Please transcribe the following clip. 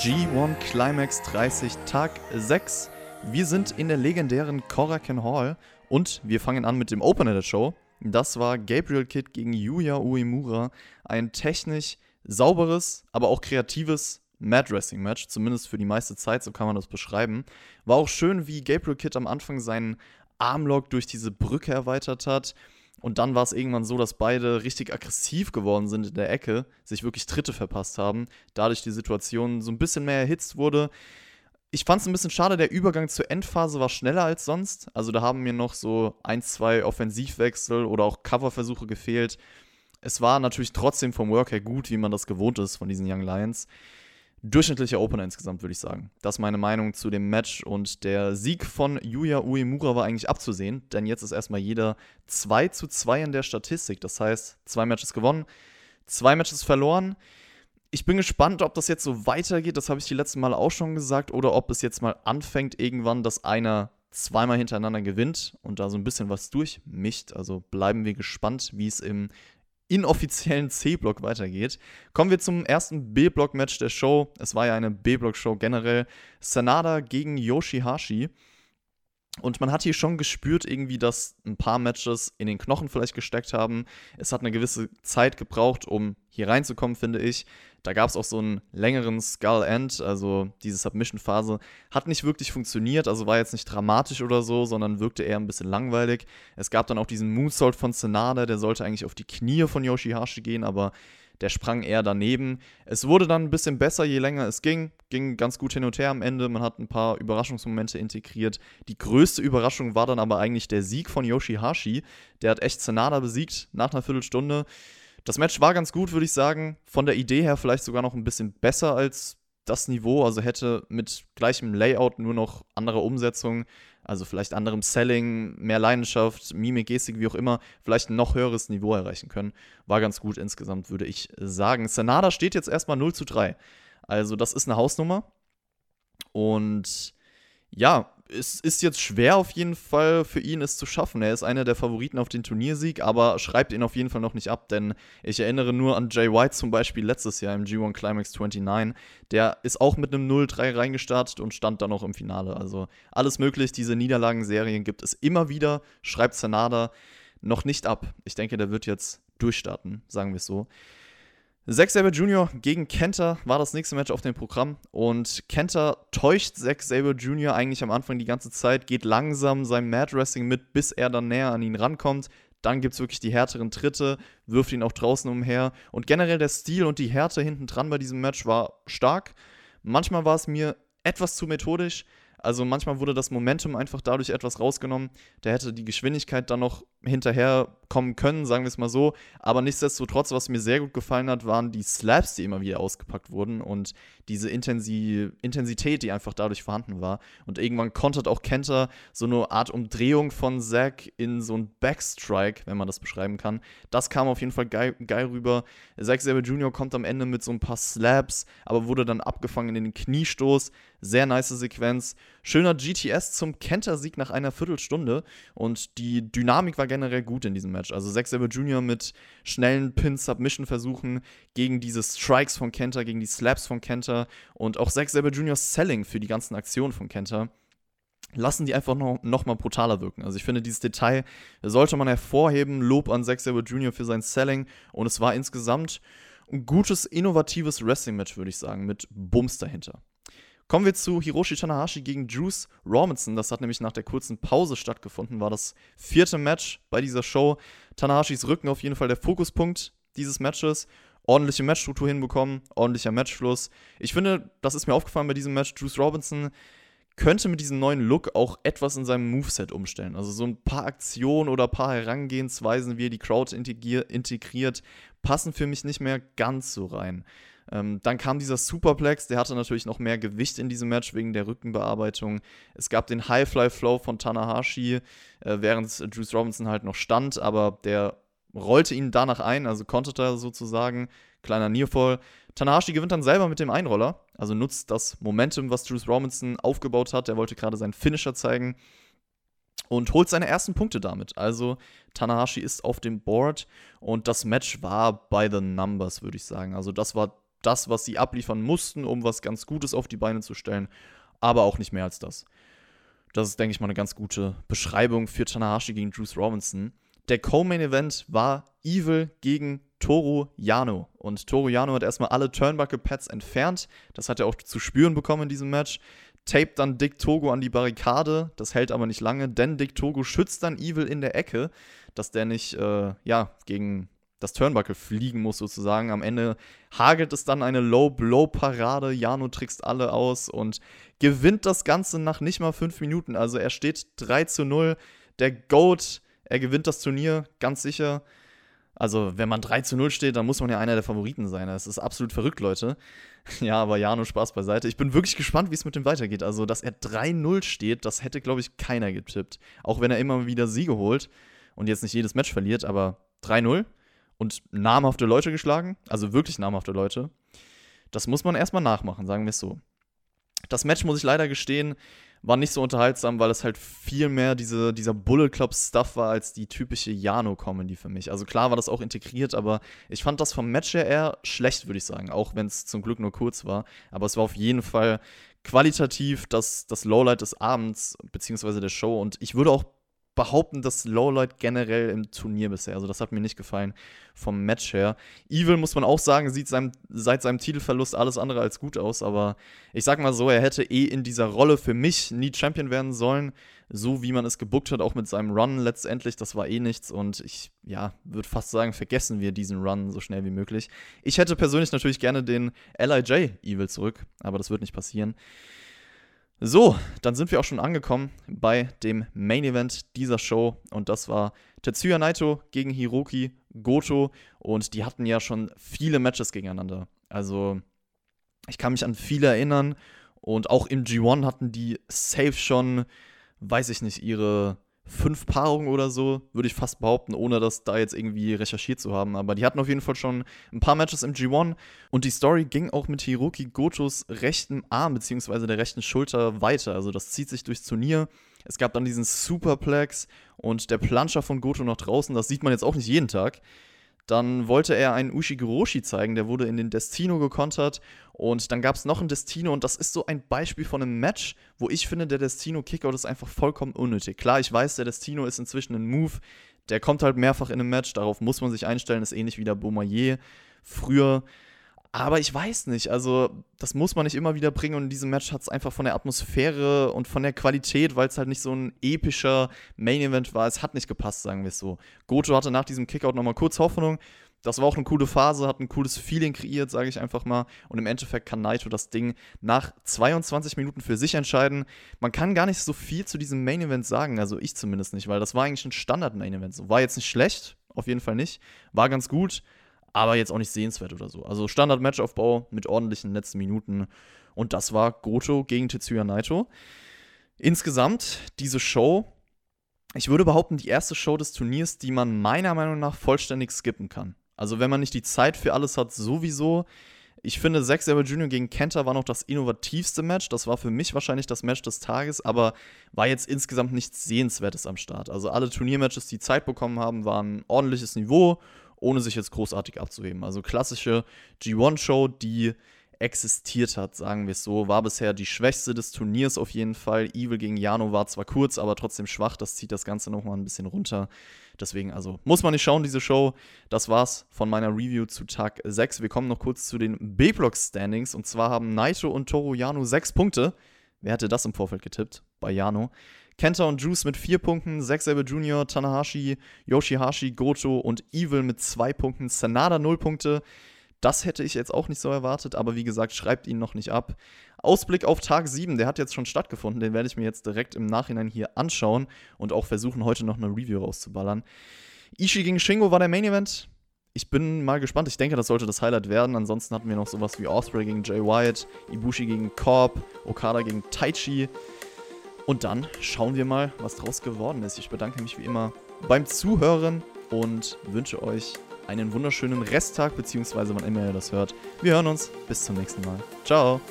G1 Climax 30 Tag 6. Wir sind in der legendären Korakuen Hall und wir fangen an mit dem Opener der Show. Das war Gabriel Kidd gegen Yuya Uemura. Ein technisch sauberes, aber auch kreatives Mad Wrestling Match, zumindest für die meiste Zeit, so kann man das beschreiben. War auch schön, wie Gabriel Kidd am Anfang seinen Armlock durch diese Brücke erweitert hat. Und dann war es irgendwann so, dass beide richtig aggressiv geworden sind in der Ecke, sich wirklich Tritte verpasst haben, dadurch die Situation so ein bisschen mehr erhitzt wurde. Ich fand es ein bisschen schade, der Übergang zur Endphase war schneller als sonst. Also da haben mir noch so ein, zwei Offensivwechsel oder auch Coverversuche gefehlt. Es war natürlich trotzdem vom Work her gut, wie man das gewohnt ist von diesen Young Lions durchschnittlicher Opener insgesamt, würde ich sagen. Das ist meine Meinung zu dem Match und der Sieg von Yuya Uemura war eigentlich abzusehen, denn jetzt ist erstmal jeder 2 zu 2 in der Statistik. Das heißt, zwei Matches gewonnen, zwei Matches verloren. Ich bin gespannt, ob das jetzt so weitergeht, das habe ich die letzten Mal auch schon gesagt, oder ob es jetzt mal anfängt irgendwann, dass einer zweimal hintereinander gewinnt und da so ein bisschen was durchmischt. Also bleiben wir gespannt, wie es im inoffiziellen C-Block weitergeht. Kommen wir zum ersten B-Block-Match der Show. Es war ja eine B-Block-Show generell. Sanada gegen Yoshihashi. Und man hat hier schon gespürt, irgendwie, dass ein paar Matches in den Knochen vielleicht gesteckt haben. Es hat eine gewisse Zeit gebraucht, um hier reinzukommen, finde ich. Da gab es auch so einen längeren Skull End, also diese Submission-Phase, hat nicht wirklich funktioniert, also war jetzt nicht dramatisch oder so, sondern wirkte eher ein bisschen langweilig. Es gab dann auch diesen Moonsault von Senada, der sollte eigentlich auf die Knie von Yoshihashi gehen, aber der sprang eher daneben. Es wurde dann ein bisschen besser, je länger es ging. Ging ganz gut hin und her am Ende. Man hat ein paar Überraschungsmomente integriert. Die größte Überraschung war dann aber eigentlich der Sieg von Yoshihashi. Der hat echt Senada besiegt nach einer Viertelstunde. Das Match war ganz gut, würde ich sagen. Von der Idee her vielleicht sogar noch ein bisschen besser als das Niveau. Also hätte mit gleichem Layout nur noch andere Umsetzung, also vielleicht anderem Selling, mehr Leidenschaft, Mimik, Gestik, wie auch immer, vielleicht ein noch höheres Niveau erreichen können. War ganz gut insgesamt, würde ich sagen. Sanada steht jetzt erstmal 0 zu 3. Also das ist eine Hausnummer. Und ja, es ist jetzt schwer auf jeden Fall für ihn, es zu schaffen. Er ist einer der Favoriten auf den Turniersieg, aber schreibt ihn auf jeden Fall noch nicht ab, denn ich erinnere nur an Jay White zum Beispiel letztes Jahr im G1 Climax 29. Der ist auch mit einem 0-3 reingestartet und stand dann noch im Finale. Also alles möglich, diese Niederlagenserien gibt es immer wieder. Schreibt Sanada noch nicht ab. Ich denke, der wird jetzt durchstarten, sagen wir es so. Zack Saber Jr. gegen Kenta war das nächste Match auf dem Programm und Kenta täuscht Zack Saber Jr. eigentlich am Anfang die ganze Zeit, geht langsam sein Mad Wrestling mit, bis er dann näher an ihn rankommt. Dann gibt es wirklich die härteren Tritte, wirft ihn auch draußen umher und generell der Stil und die Härte hinten dran bei diesem Match war stark. Manchmal war es mir etwas zu methodisch, also manchmal wurde das Momentum einfach dadurch etwas rausgenommen. Der hätte die Geschwindigkeit dann noch hinterherkommen können, sagen wir es mal so. Aber nichtsdestotrotz, was mir sehr gut gefallen hat, waren die Slaps, die immer wieder ausgepackt wurden und diese Intensi Intensität, die einfach dadurch vorhanden war. Und irgendwann kontert auch Kenter so eine Art Umdrehung von Zack in so ein Backstrike, wenn man das beschreiben kann. Das kam auf jeden Fall geil, geil rüber. Zack Sabre Jr. kommt am Ende mit so ein paar Slaps, aber wurde dann abgefangen in den Kniestoß. Sehr nice Sequenz. Schöner GTS zum Kenter-Sieg nach einer Viertelstunde. Und die Dynamik war generell gut in diesem Match. Also Zack Sabre Jr. mit schnellen Pin-Submission-Versuchen gegen diese Strikes von Kenta, gegen die Slaps von Kenta und auch Zack Sabre Jr. Selling für die ganzen Aktionen von Kenta lassen die einfach noch, noch mal brutaler wirken. Also ich finde, dieses Detail sollte man hervorheben. Lob an Zack Sabre Jr. für sein Selling. Und es war insgesamt ein gutes, innovatives Wrestling-Match, würde ich sagen, mit Bums dahinter. Kommen wir zu Hiroshi Tanahashi gegen Juice Robinson. Das hat nämlich nach der kurzen Pause stattgefunden, war das vierte Match bei dieser Show. Tanahashis Rücken auf jeden Fall der Fokuspunkt dieses Matches. Ordentliche Matchstruktur hinbekommen, ordentlicher Matchfluss. Ich finde, das ist mir aufgefallen bei diesem Match. Juice Robinson könnte mit diesem neuen Look auch etwas in seinem Moveset umstellen. Also so ein paar Aktionen oder ein paar Herangehensweisen, wie er die Crowd integriert, passen für mich nicht mehr ganz so rein. Ähm, dann kam dieser Superplex, der hatte natürlich noch mehr Gewicht in diesem Match wegen der Rückenbearbeitung. Es gab den Highfly-Flow von Tanahashi, äh, während Juice Robinson halt noch stand, aber der rollte ihn danach ein, also konterte sozusagen. Kleiner Nearfall. Tanahashi gewinnt dann selber mit dem Einroller, also nutzt das Momentum, was Juice Robinson aufgebaut hat. Er wollte gerade seinen Finisher zeigen und holt seine ersten Punkte damit. Also Tanahashi ist auf dem Board und das Match war by the numbers, würde ich sagen. Also das war das, was sie abliefern mussten, um was ganz Gutes auf die Beine zu stellen, aber auch nicht mehr als das. Das ist, denke ich mal, eine ganz gute Beschreibung für Tanahashi gegen Bruce Robinson. Der Co-Main-Event war Evil gegen Toru Yano. Und Toru Yano hat erstmal alle Turnbuckle-Pads entfernt. Das hat er auch zu spüren bekommen in diesem Match. Taped dann Dick Togo an die Barrikade. Das hält aber nicht lange, denn Dick Togo schützt dann Evil in der Ecke, dass der nicht, äh, ja, gegen das Turnbuckle fliegen muss sozusagen. Am Ende hagelt es dann eine Low-Blow-Parade. Jano trickst alle aus und gewinnt das Ganze nach nicht mal fünf Minuten. Also er steht 3 zu 0. Der GOAT, er gewinnt das Turnier, ganz sicher. Also, wenn man 3 zu 0 steht, dann muss man ja einer der Favoriten sein. Das ist absolut verrückt, Leute. Ja, aber Jano, Spaß beiseite. Ich bin wirklich gespannt, wie es mit dem weitergeht. Also, dass er 3-0 steht, das hätte, glaube ich, keiner getippt. Auch wenn er immer wieder Siege holt und jetzt nicht jedes Match verliert, aber 3-0 und namhafte Leute geschlagen, also wirklich namhafte Leute. Das muss man erstmal nachmachen, sagen wir es so. Das Match, muss ich leider gestehen, war nicht so unterhaltsam, weil es halt viel mehr diese, dieser Bullet Club Stuff war als die typische Jano-Comedy für mich. Also klar war das auch integriert, aber ich fand das vom Match her eher schlecht, würde ich sagen, auch wenn es zum Glück nur kurz war. Aber es war auf jeden Fall qualitativ das, das Lowlight des Abends, beziehungsweise der Show. Und ich würde auch behaupten, das Lowlight generell im Turnier bisher. Also das hat mir nicht gefallen vom Match her. Evil, muss man auch sagen, sieht seinem, seit seinem Titelverlust alles andere als gut aus. Aber ich sag mal so, er hätte eh in dieser Rolle für mich nie Champion werden sollen. So wie man es gebuckt hat, auch mit seinem Run letztendlich. Das war eh nichts. Und ich, ja, würde fast sagen, vergessen wir diesen Run so schnell wie möglich. Ich hätte persönlich natürlich gerne den LIJ Evil zurück. Aber das wird nicht passieren. So, dann sind wir auch schon angekommen bei dem Main Event dieser Show und das war Tetsuya Naito gegen Hiroki Goto und die hatten ja schon viele Matches gegeneinander. Also, ich kann mich an viele erinnern und auch im G1 hatten die safe schon, weiß ich nicht, ihre fünf Paarungen oder so, würde ich fast behaupten, ohne das da jetzt irgendwie recherchiert zu haben. Aber die hatten auf jeden Fall schon ein paar Matches im G1 und die Story ging auch mit Hiroki Gotos rechten Arm bzw. der rechten Schulter weiter. Also das zieht sich durchs Turnier. Es gab dann diesen Superplex und der Planscher von Goto nach draußen. Das sieht man jetzt auch nicht jeden Tag. Dann wollte er einen Ushigoroshi zeigen, der wurde in den Destino gekontert. Und dann gab es noch einen Destino und das ist so ein Beispiel von einem Match, wo ich finde, der Destino Kickout ist einfach vollkommen unnötig. Klar, ich weiß, der Destino ist inzwischen ein Move, der kommt halt mehrfach in einem Match, darauf muss man sich einstellen, ist ähnlich wie der Beaumayer früher. Aber ich weiß nicht, also das muss man nicht immer wieder bringen und in diesem Match hat es einfach von der Atmosphäre und von der Qualität, weil es halt nicht so ein epischer Main-Event war, es hat nicht gepasst, sagen wir es so. Goto hatte nach diesem Kickout nochmal kurz Hoffnung, das war auch eine coole Phase, hat ein cooles Feeling kreiert, sage ich einfach mal. Und im Endeffekt kann Naito das Ding nach 22 Minuten für sich entscheiden. Man kann gar nicht so viel zu diesem Main Event sagen, also ich zumindest nicht, weil das war eigentlich ein Standard-Main Event. War jetzt nicht schlecht, auf jeden Fall nicht. War ganz gut, aber jetzt auch nicht sehenswert oder so. Also Standard-Matchaufbau mit ordentlichen letzten Minuten. Und das war Goto gegen Tetsuya Naito. Insgesamt diese Show, ich würde behaupten, die erste Show des Turniers, die man meiner Meinung nach vollständig skippen kann. Also wenn man nicht die Zeit für alles hat, sowieso. Ich finde, Zack Saber Jr. gegen Kenta war noch das innovativste Match. Das war für mich wahrscheinlich das Match des Tages, aber war jetzt insgesamt nichts Sehenswertes am Start. Also alle Turniermatches, die Zeit bekommen haben, waren ordentliches Niveau ohne sich jetzt großartig abzuheben. Also klassische G1-Show, die existiert hat, sagen wir es so, war bisher die schwächste des Turniers auf jeden Fall. Evil gegen Jano war zwar kurz, aber trotzdem schwach. Das zieht das Ganze nochmal ein bisschen runter. Deswegen, also muss man nicht schauen, diese Show. Das war's von meiner Review zu Tag 6. Wir kommen noch kurz zu den B-Block-Standings. Und zwar haben Naito und Toru Jano sechs Punkte. Wer hätte das im Vorfeld getippt? Bei Jano. Kenta und Juice mit vier Punkten, Zack Jr., Tanahashi, Yoshihashi, Goto und Evil mit zwei Punkten, Sanada null Punkte. Das hätte ich jetzt auch nicht so erwartet, aber wie gesagt, schreibt ihn noch nicht ab. Ausblick auf Tag 7, der hat jetzt schon stattgefunden, den werde ich mir jetzt direkt im Nachhinein hier anschauen und auch versuchen, heute noch eine Review rauszuballern. Ishii gegen Shingo war der Main Event. Ich bin mal gespannt. Ich denke, das sollte das Highlight werden. Ansonsten hatten wir noch sowas wie Osprey gegen Jay Wyatt, Ibushi gegen Korb, Okada gegen Taichi. Und dann schauen wir mal, was draus geworden ist. Ich bedanke mich wie immer beim Zuhören und wünsche euch einen wunderschönen Resttag, beziehungsweise wann immer ihr das hört. Wir hören uns. Bis zum nächsten Mal. Ciao.